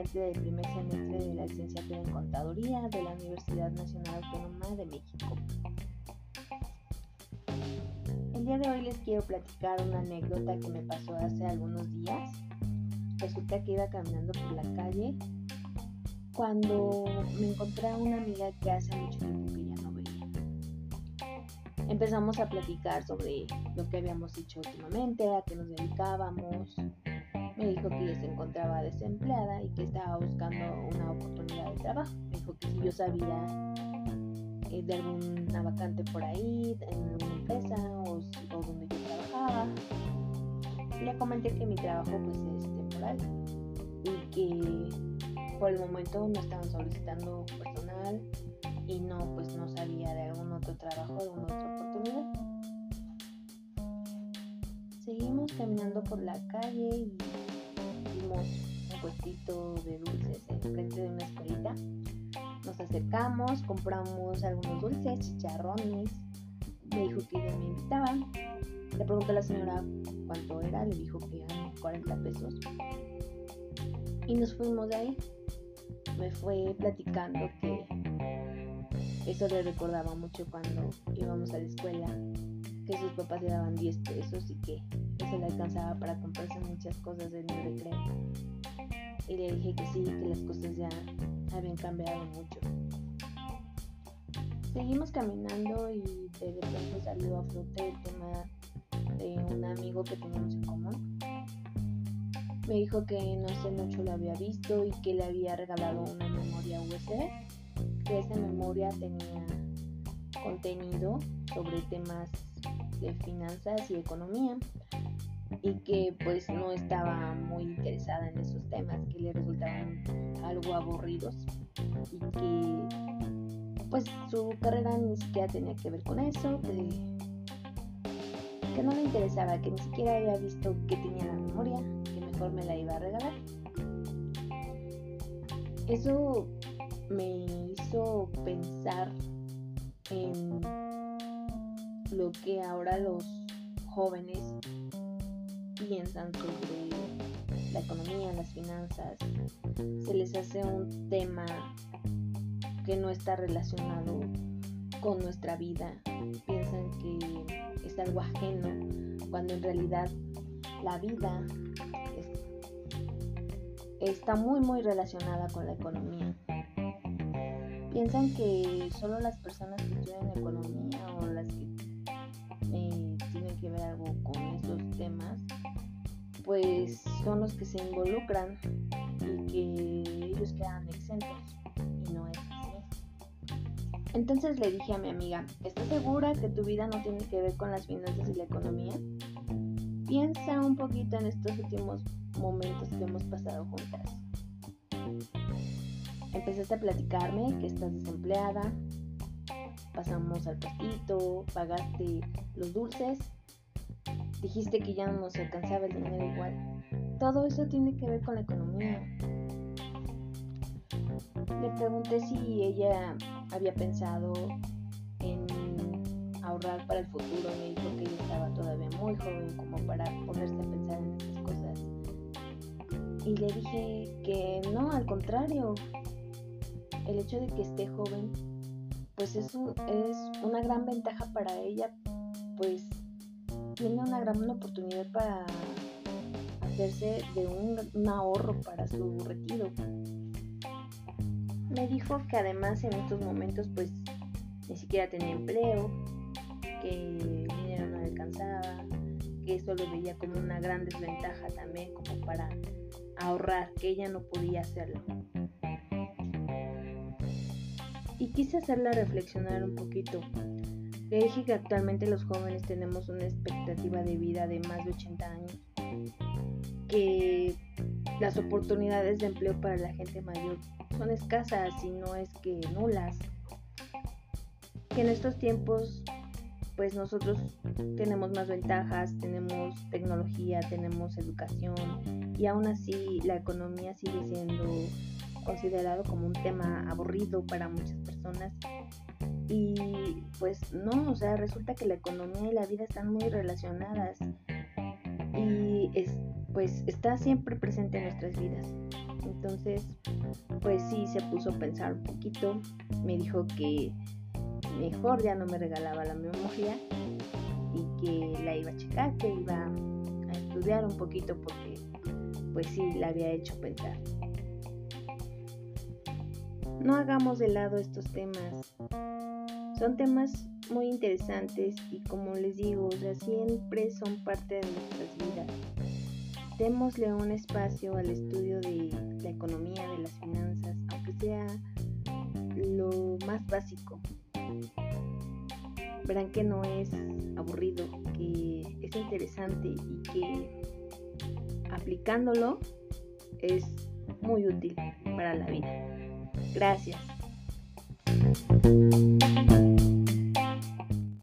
estudiante del primer semestre de la licenciatura en Contaduría de la Universidad Nacional Autónoma de México. El día de hoy les quiero platicar una anécdota que me pasó hace algunos días. Resulta que iba caminando por la calle cuando me encontré a una amiga que hace mucho tiempo que ya no veía. Empezamos a platicar sobre lo que habíamos hecho últimamente, a qué nos dedicábamos, me dijo que se encontraba desempleada y que estaba buscando una oportunidad de trabajo. Me dijo que si yo sabía eh, de alguna vacante por ahí, en alguna empresa o, donde yo trabajaba. Le comenté que mi trabajo pues es temporal y que por el momento no estaban solicitando personal y no pues no sabía de algún otro trabajo, de alguna otra oportunidad. Seguimos caminando por la calle y puestito de dulces enfrente de una escuelita. Nos acercamos, compramos algunos dulces, chicharrones. Me dijo que ella me invitaba. Le pregunté a la señora cuánto era, le dijo que eran 40 pesos. Y nos fuimos de ahí. Me fue platicando que eso le recordaba mucho cuando íbamos a la escuela, que sus papás le daban 10 pesos y que se le alcanzaba para comprarse muchas cosas del recreo. Y le dije que sí, que las cosas ya habían cambiado mucho. Seguimos caminando y de repente salió a flote el tema de un amigo que teníamos en común. Me dijo que no sé mucho lo había visto y que le había regalado una memoria USB, que esa memoria tenía contenido sobre temas de finanzas y economía y que pues no estaba muy interesada en esos temas que le resultaban algo aburridos y que pues su carrera ni siquiera tenía que ver con eso, que, que no le interesaba, que ni siquiera había visto que tenía la memoria, que mejor me la iba a regalar. Eso me hizo pensar en lo que ahora los jóvenes piensan sobre la economía, las finanzas, se les hace un tema que no está relacionado con nuestra vida. Piensan que es algo ajeno, cuando en realidad la vida está muy muy relacionada con la economía. Piensan que solo las personas que estudian economía o las que eh, tienen que ver algo con esos temas pues son los que se involucran y que ellos quedan exentos y no es así. Entonces le dije a mi amiga, ¿estás segura que tu vida no tiene que ver con las finanzas y la economía? Piensa un poquito en estos últimos momentos que hemos pasado juntas. Empezaste a platicarme que estás desempleada, pasamos al pastito, pagaste los dulces Dijiste que ya no nos alcanzaba el dinero igual. Todo eso tiene que ver con la economía. Le pregunté si ella había pensado en ahorrar para el futuro. Me dijo que ella estaba todavía muy joven como para ponerse a pensar en esas cosas. Y le dije que no, al contrario. El hecho de que esté joven, pues eso es una gran ventaja para ella, pues tiene una gran oportunidad para hacerse de un, ahorro para su retiro. Me dijo que además en estos momentos pues ni siquiera tenía empleo, que el dinero no alcanzaba, que eso lo veía como una gran desventaja también como para ahorrar, que ella no podía hacerlo. Y quise hacerla reflexionar un poquito que actualmente los jóvenes tenemos una expectativa de vida de más de 80 años, que las oportunidades de empleo para la gente mayor son escasas y no es que nulas, que en estos tiempos pues nosotros tenemos más ventajas, tenemos tecnología, tenemos educación y aún así la economía sigue siendo considerado como un tema aburrido para muchas personas y pues no, o sea, resulta que la economía y la vida están muy relacionadas y es, pues está siempre presente en nuestras vidas. Entonces, pues sí, se puso a pensar un poquito. Me dijo que mejor ya no me regalaba la memoria y que la iba a checar, que iba a estudiar un poquito porque pues sí, la había hecho pensar. No hagamos de lado estos temas. Son temas muy interesantes y como les digo, siempre son parte de nuestras vidas. Démosle un espacio al estudio de la economía, de las finanzas, aunque sea lo más básico. Verán que no es aburrido, que es interesante y que aplicándolo es muy útil para la vida. Gracias.